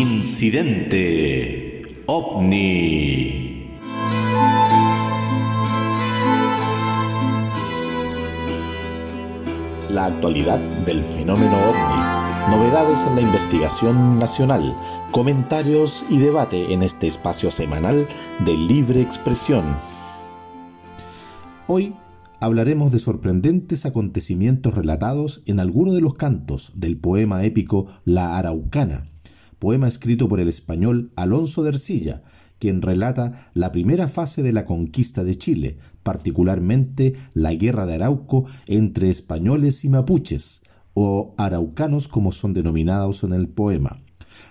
Incidente OVNI. La actualidad del fenómeno OVNI, novedades en la investigación nacional, comentarios y debate en este espacio semanal de libre expresión. Hoy hablaremos de sorprendentes acontecimientos relatados en alguno de los cantos del poema épico La Araucana, poema escrito por el español Alonso de Ercilla, quien relata la primera fase de la conquista de Chile, particularmente la guerra de Arauco entre españoles y mapuches, o araucanos como son denominados en el poema.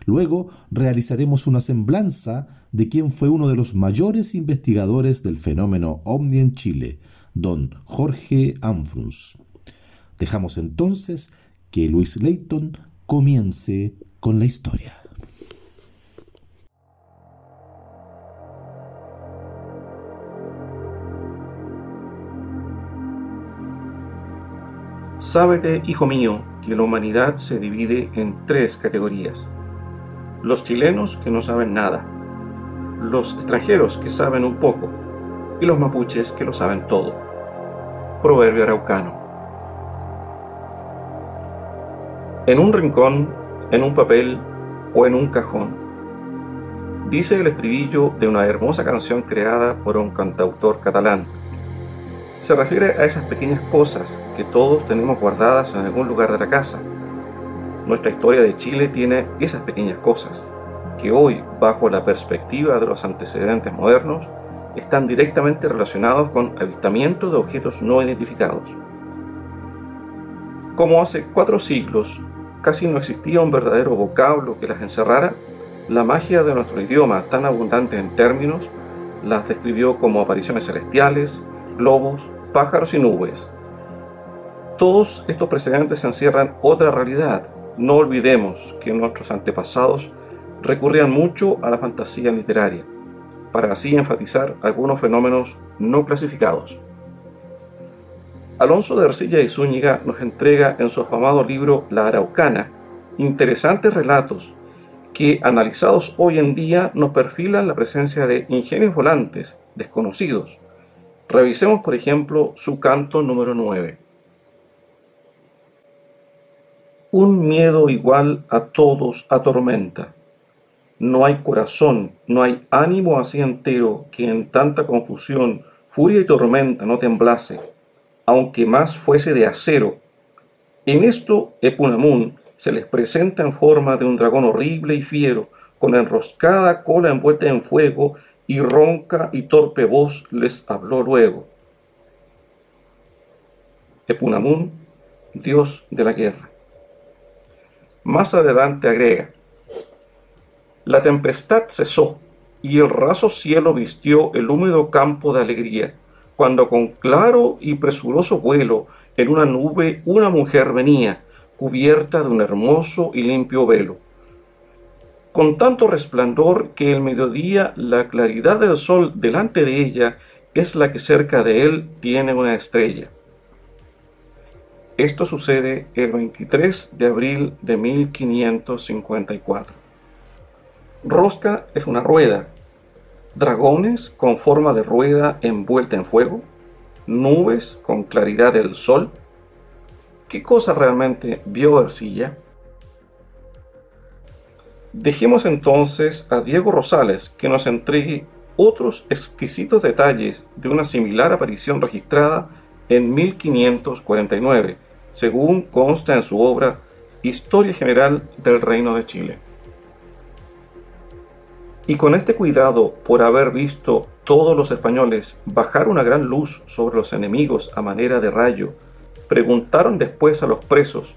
Luego realizaremos una semblanza de quien fue uno de los mayores investigadores del fenómeno ovni en Chile, don Jorge Amfrus. Dejamos entonces que Luis Leighton comience con la historia. Sábete, hijo mío, que la humanidad se divide en tres categorías. Los chilenos que no saben nada, los extranjeros que saben un poco y los mapuches que lo saben todo. Proverbio araucano. En un rincón, en un papel o en un cajón. Dice el estribillo de una hermosa canción creada por un cantautor catalán. Se refiere a esas pequeñas cosas que todos tenemos guardadas en algún lugar de la casa. Nuestra historia de Chile tiene esas pequeñas cosas, que hoy, bajo la perspectiva de los antecedentes modernos, están directamente relacionados con avistamiento de objetos no identificados. Como hace cuatro siglos casi no existía un verdadero vocablo que las encerrara, la magia de nuestro idioma, tan abundante en términos, las describió como apariciones celestiales, globos, pájaros y nubes. Todos estos precedentes encierran otra realidad. No olvidemos que nuestros antepasados recurrían mucho a la fantasía literaria para así enfatizar algunos fenómenos no clasificados. Alonso de Ercilla y Zúñiga nos entrega en su afamado libro La Araucana interesantes relatos que, analizados hoy en día, nos perfilan la presencia de ingenios volantes desconocidos. Revisemos, por ejemplo, su canto número 9. Un miedo igual a todos atormenta no hay corazón, no hay ánimo así entero que en tanta confusión, furia y tormenta no temblase, aunque más fuese de acero. En esto Epunamun se les presenta en forma de un dragón horrible y fiero, con enroscada cola envuelta en fuego, y ronca y torpe voz les habló luego. Epunamun, dios de la guerra. Más adelante agrega, la tempestad cesó y el raso cielo vistió el húmedo campo de alegría, cuando con claro y presuroso vuelo en una nube una mujer venía, cubierta de un hermoso y limpio velo. Con tanto resplandor que el mediodía la claridad del sol delante de ella es la que cerca de él tiene una estrella. Esto sucede el 23 de abril de 1554. Rosca es una rueda. Dragones con forma de rueda envuelta en fuego. Nubes con claridad del sol. ¿Qué cosa realmente vio Ercilla? Dejemos entonces a Diego Rosales que nos entregue otros exquisitos detalles de una similar aparición registrada en 1549, según consta en su obra Historia General del Reino de Chile. Y con este cuidado por haber visto todos los españoles bajar una gran luz sobre los enemigos a manera de rayo, preguntaron después a los presos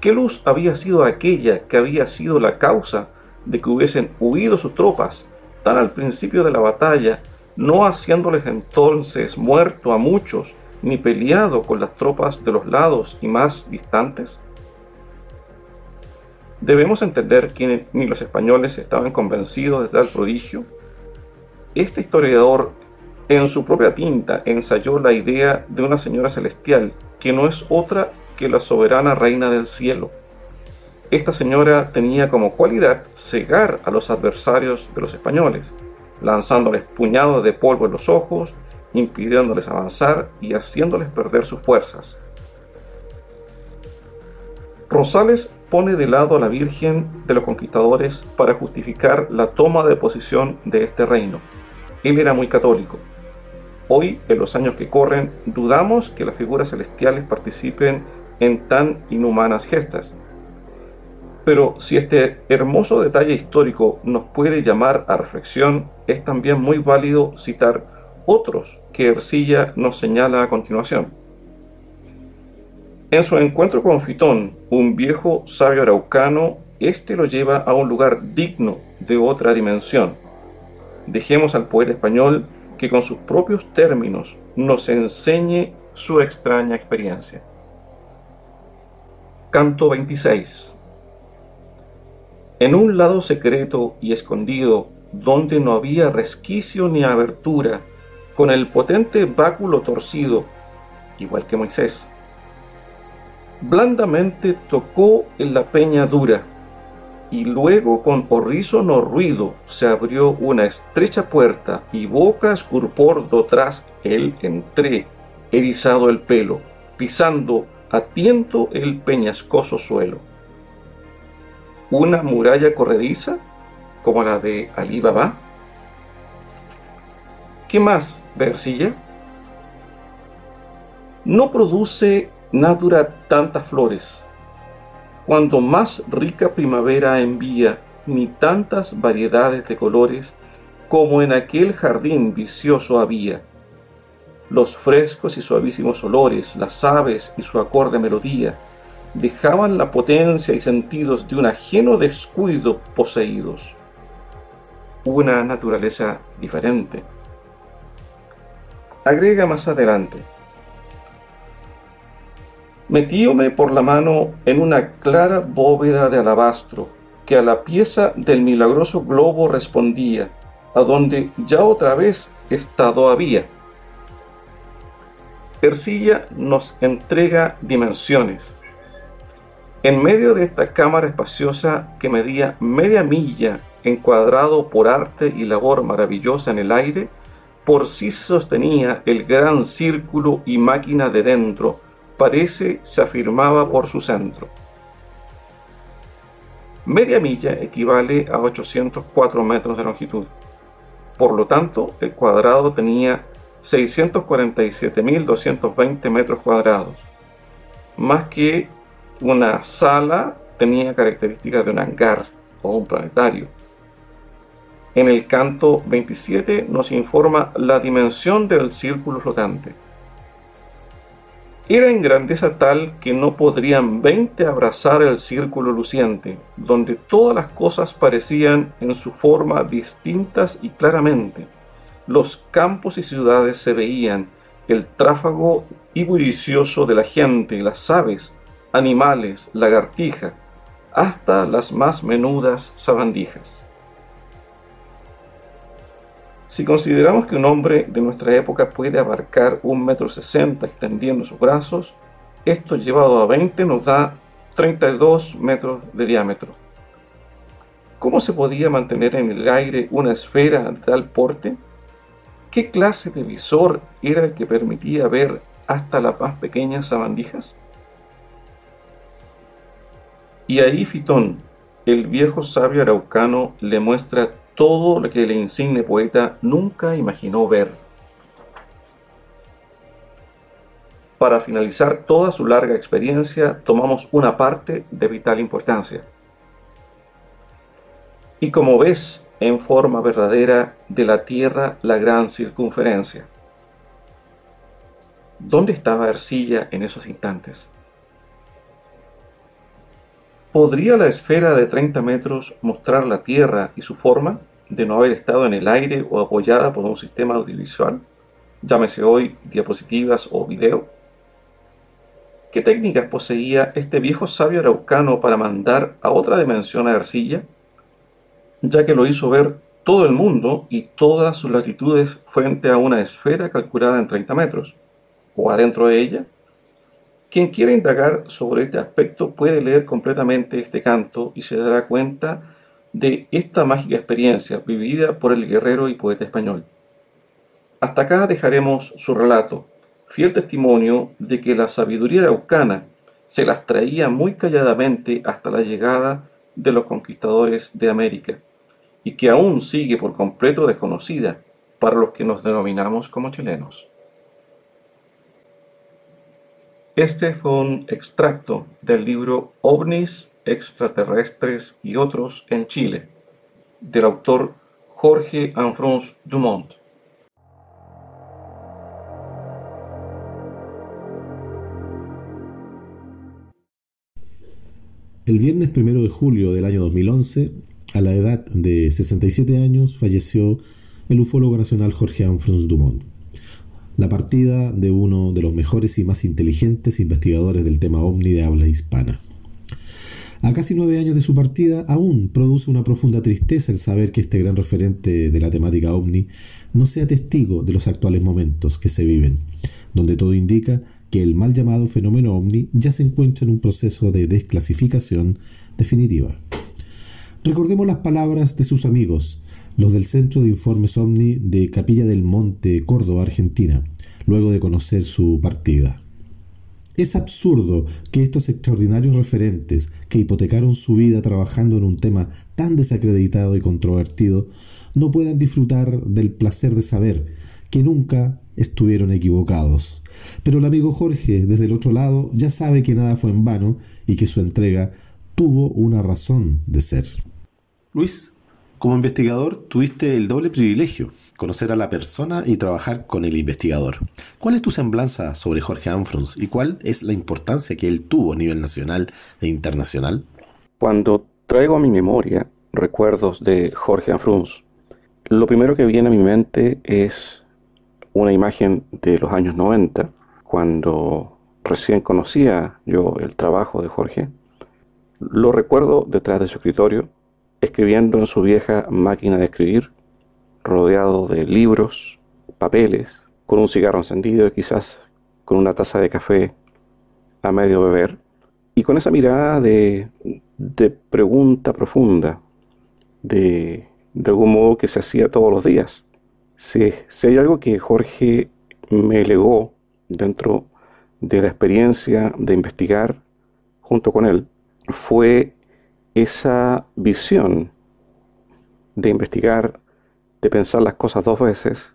qué luz había sido aquella que había sido la causa de que hubiesen huido sus tropas tan al principio de la batalla, no haciéndoles entonces muerto a muchos, ni peleado con las tropas de los lados y más distantes? Debemos entender que ni los españoles estaban convencidos de tal prodigio. Este historiador, en su propia tinta, ensayó la idea de una señora celestial, que no es otra que la soberana reina del cielo. esta señora tenía como cualidad cegar a los adversarios de los españoles, lanzándoles puñados de polvo en los ojos, impidiéndoles avanzar y haciéndoles perder sus fuerzas. Rosales pone de lado a la Virgen de los Conquistadores para justificar la toma de posición de este reino. Él era muy católico. Hoy, en los años que corren, dudamos que las figuras celestiales participen en tan inhumanas gestas. Pero si este hermoso detalle histórico nos puede llamar a reflexión, es también muy válido citar otros que Ercilla nos señala a continuación. En su encuentro con Fitón, un viejo sabio araucano, este lo lleva a un lugar digno de otra dimensión. Dejemos al poeta español que con sus propios términos nos enseñe su extraña experiencia. Canto 26 en un lado secreto y escondido, donde no había resquicio ni abertura, con el potente báculo torcido, igual que Moisés. Blandamente tocó en la peña dura, y luego con horrísono ruido se abrió una estrecha puerta, y boca escurpordo tras él entré, erizado el pelo, pisando a tiento el peñascoso suelo una muralla corrediza como la de Ali Baba? ¿Qué más, Versilla? No produce natura tantas flores, cuando más rica primavera envía, ni tantas variedades de colores como en aquel jardín vicioso había. Los frescos y suavísimos olores, las aves y su acorde melodía, dejaban la potencia y sentidos de un ajeno descuido poseídos. Una naturaleza diferente. Agrega más adelante. Metíome por la mano en una clara bóveda de alabastro que a la pieza del milagroso globo respondía, a donde ya otra vez estado había. Ercilla nos entrega dimensiones, en medio de esta cámara espaciosa que medía media milla encuadrado por arte y labor maravillosa en el aire, por sí se sostenía el gran círculo y máquina de dentro, parece se afirmaba por su centro. Media milla equivale a 804 metros de longitud. Por lo tanto, el cuadrado tenía 647.220 metros cuadrados, más que una sala tenía características de un hangar o un planetario. En el canto 27 nos informa la dimensión del círculo flotante. Era en grandeza tal que no podrían 20 abrazar el círculo luciente, donde todas las cosas parecían en su forma distintas y claramente. Los campos y ciudades se veían, el tráfago y bullicioso de la gente, las aves, animales, lagartija, hasta las más menudas sabandijas. Si consideramos que un hombre de nuestra época puede abarcar un metro sesenta extendiendo sus brazos, esto llevado a 20 nos da 32 metros de diámetro. ¿Cómo se podía mantener en el aire una esfera de tal porte? ¿Qué clase de visor era el que permitía ver hasta las más pequeñas sabandijas? Y ahí Fitón, el viejo sabio araucano, le muestra todo lo que el insigne poeta nunca imaginó ver. Para finalizar toda su larga experiencia, tomamos una parte de vital importancia. Y como ves, en forma verdadera, de la Tierra la gran circunferencia. ¿Dónde estaba Ercilla en esos instantes? ¿Podría la esfera de 30 metros mostrar la Tierra y su forma de no haber estado en el aire o apoyada por un sistema audiovisual? Llámese hoy diapositivas o video. ¿Qué técnicas poseía este viejo sabio araucano para mandar a otra dimensión a Arcilla? Ya que lo hizo ver todo el mundo y todas sus latitudes frente a una esfera calculada en 30 metros, o adentro de ella. Quien quiera indagar sobre este aspecto puede leer completamente este canto y se dará cuenta de esta mágica experiencia vivida por el guerrero y poeta español. Hasta acá dejaremos su relato, fiel testimonio de que la sabiduría araucana se las traía muy calladamente hasta la llegada de los conquistadores de América, y que aún sigue por completo desconocida para los que nos denominamos como chilenos. Este fue un extracto del libro OVNIs, extraterrestres y otros en Chile, del autor Jorge Anfrance Dumont. El viernes 1 de julio del año 2011, a la edad de 67 años, falleció el ufólogo nacional Jorge Anfrance Dumont. La partida de uno de los mejores y más inteligentes investigadores del tema ovni de habla hispana. A casi nueve años de su partida, aún produce una profunda tristeza el saber que este gran referente de la temática ovni no sea testigo de los actuales momentos que se viven, donde todo indica que el mal llamado fenómeno ovni ya se encuentra en un proceso de desclasificación definitiva. Recordemos las palabras de sus amigos, los del Centro de Informes OVNI de Capilla del Monte, Córdoba, Argentina, luego de conocer su partida. Es absurdo que estos extraordinarios referentes que hipotecaron su vida trabajando en un tema tan desacreditado y controvertido no puedan disfrutar del placer de saber que nunca estuvieron equivocados. Pero el amigo Jorge, desde el otro lado, ya sabe que nada fue en vano y que su entrega tuvo una razón de ser. Luis, como investigador tuviste el doble privilegio, conocer a la persona y trabajar con el investigador. ¿Cuál es tu semblanza sobre Jorge Anfrons y cuál es la importancia que él tuvo a nivel nacional e internacional? Cuando traigo a mi memoria recuerdos de Jorge Anfrons, lo primero que viene a mi mente es una imagen de los años 90, cuando recién conocía yo el trabajo de Jorge. Lo recuerdo detrás de su escritorio, escribiendo en su vieja máquina de escribir, rodeado de libros, papeles, con un cigarro encendido y quizás con una taza de café a medio beber, y con esa mirada de, de pregunta profunda, de, de algún modo que se hacía todos los días. Si, hay algo que Jorge me legó dentro de la experiencia de investigar junto con él, fue esa visión de investigar, de pensar las cosas dos veces,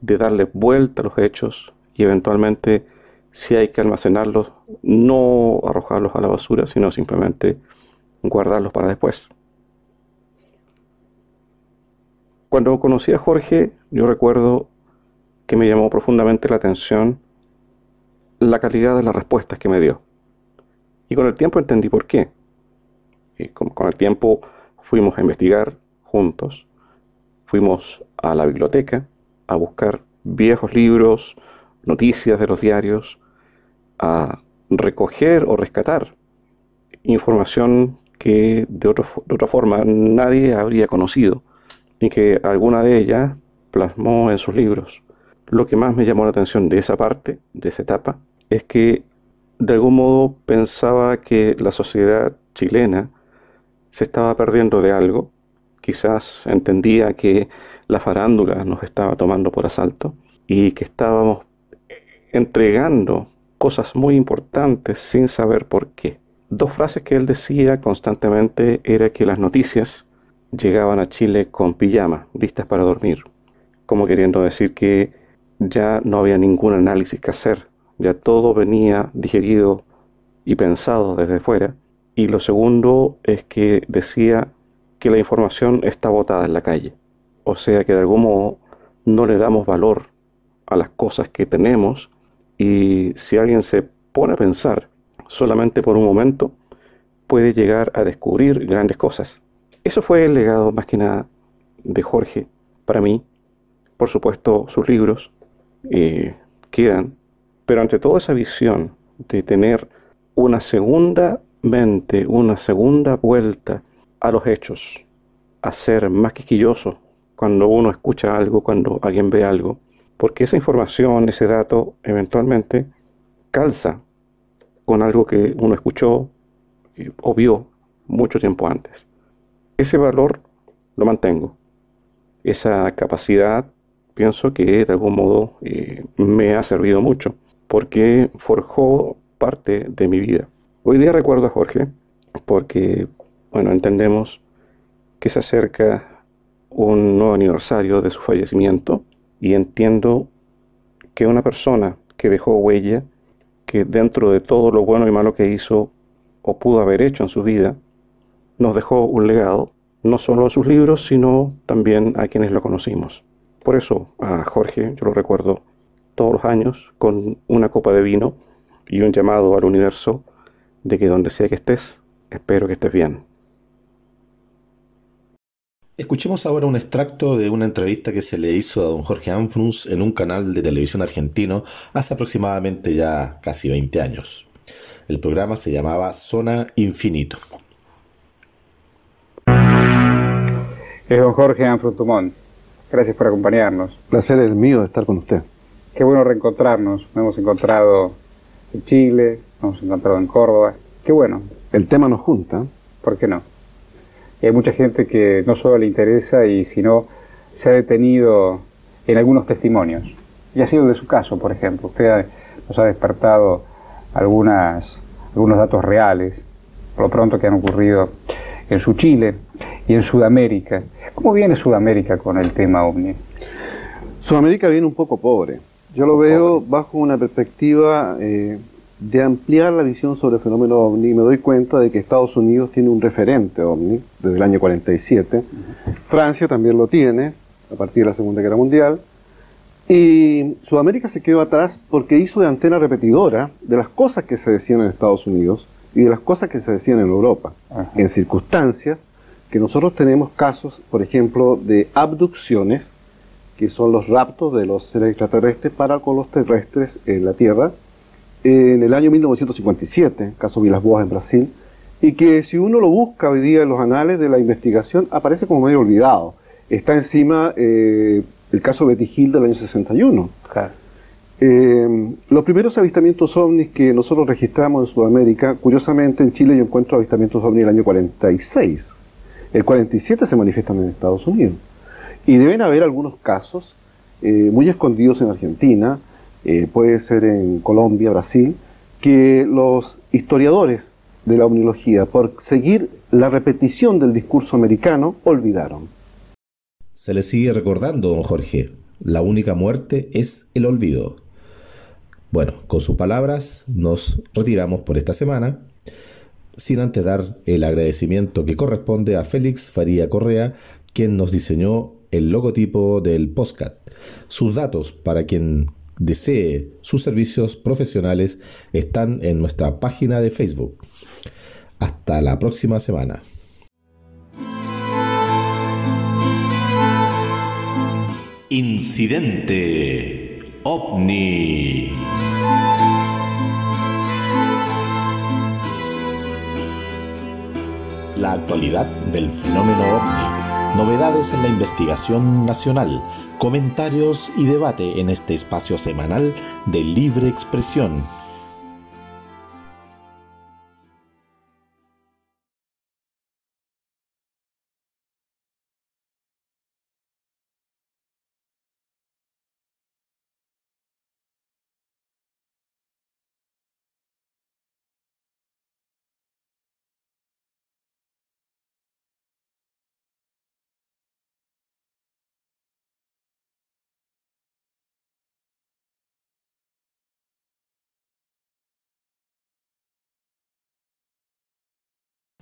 de darle vuelta a los hechos y eventualmente, si hay que almacenarlos, no arrojarlos a la basura, sino simplemente guardarlos para después. Cuando conocí a Jorge, yo recuerdo que me llamó profundamente la atención la calidad de las respuestas que me dio. Y con el tiempo entendí por qué. Y con, con, el tiempo fuimos a investigar juntos, fuimos a la biblioteca a buscar viejos libros, noticias de los diarios, a recoger o rescatar información que de, otra forma nadie habría conocido y que alguna de ellas plasmó en sus libros. Lo que más me llamó la atención de esa parte, de esa etapa, es que de algún modo pensaba que la sociedad chilena se estaba perdiendo de algo, quizás entendía que la farándula nos estaba tomando por asalto y que estábamos entregando cosas muy importantes sin saber por qué. Dos frases que él decía constantemente era que las noticias llegaban a Chile con pijama, listas para dormir, como queriendo decir que ya no había ningún análisis que hacer, ya todo venía digerido y pensado desde fuera. Y lo segundo es que decía que la información está botada en la calle, o sea que de algún modo no le damos valor a las cosas que tenemos y si alguien se pone a pensar solamente por un momento, puede llegar a descubrir grandes cosas. Eso fue el legado más que nada de Jorge para mí. Por supuesto, sus libros eh, quedan, pero ante toda esa visión de tener una segunda una segunda vuelta a los hechos, a ser más quisquilloso cuando uno escucha algo, cuando alguien ve algo, porque esa información, ese dato, eventualmente calza con algo que uno escuchó o vio mucho tiempo antes. Ese valor lo mantengo. Esa capacidad pienso que de algún modo eh, me ha servido mucho porque forjó parte de mi vida. Hoy día recuerdo a Jorge porque, bueno, entendemos que se acerca un nuevo aniversario de su fallecimiento y entiendo que una persona que dejó huella, que dentro de todo lo bueno y malo que hizo o pudo haber hecho en su vida, nos dejó un legado, no solo a sus libros, sino también a quienes lo conocimos. Por eso a Jorge yo lo recuerdo todos los años con una copa de vino y un llamado al universo de que donde sea que estés, espero que estés bien. Escuchemos ahora un extracto de una entrevista que se le hizo a don Jorge Anfrus en un canal de televisión argentino hace aproximadamente ya casi 20 años. El programa se llamaba Zona Infinito. Es don Jorge Anfrus Tumón. Gracias por acompañarnos. Placer es mío de estar con usted. Qué bueno reencontrarnos. Nos hemos encontrado en Chile, hemos encontrado en Córdoba. Qué bueno. El tema nos junta. ¿Por qué no? hay mucha gente que no solo le interesa y sino se ha detenido en algunos testimonios. Y ha sido de su caso, por ejemplo. Usted nos ha despertado algunas, algunos datos reales, por lo pronto que han ocurrido en su Chile y en Sudamérica. ¿Cómo viene Sudamérica con el tema OVNI? Sudamérica viene un poco pobre. Yo lo veo bajo una perspectiva eh, de ampliar la visión sobre el fenómeno ovni, me doy cuenta de que Estados Unidos tiene un referente ovni desde el año 47, Francia también lo tiene a partir de la Segunda Guerra Mundial, y Sudamérica se quedó atrás porque hizo de antena repetidora de las cosas que se decían en Estados Unidos y de las cosas que se decían en Europa, en circunstancias que nosotros tenemos casos, por ejemplo, de abducciones, que son los raptos de los seres extraterrestres para con los terrestres en la Tierra, en el año 1957, caso Vilas Boas en Brasil, y que si uno lo busca hoy día en los anales de la investigación aparece como medio olvidado. Está encima eh, el caso Betty Hill del año 61. Eh, los primeros avistamientos ovnis que nosotros registramos en Sudamérica, curiosamente en Chile yo encuentro avistamientos ovnis el año 46. El 47 se manifiestan en Estados Unidos. Y deben haber algunos casos eh, muy escondidos en Argentina, eh, puede ser en Colombia, Brasil, que los historiadores de la omnilogía, por seguir la repetición del discurso americano, olvidaron. Se le sigue recordando, don Jorge, la única muerte es el olvido. Bueno, con sus palabras nos retiramos por esta semana, sin antes dar el agradecimiento que corresponde a Félix Faría Correa, quien nos diseñó el logotipo del postcat. Sus datos para quien desee sus servicios profesionales están en nuestra página de Facebook. Hasta la próxima semana. Incidente OVNI. La actualidad del fenómeno OVNI novedades en la investigación nacional, comentarios y debate en este espacio semanal de libre expresión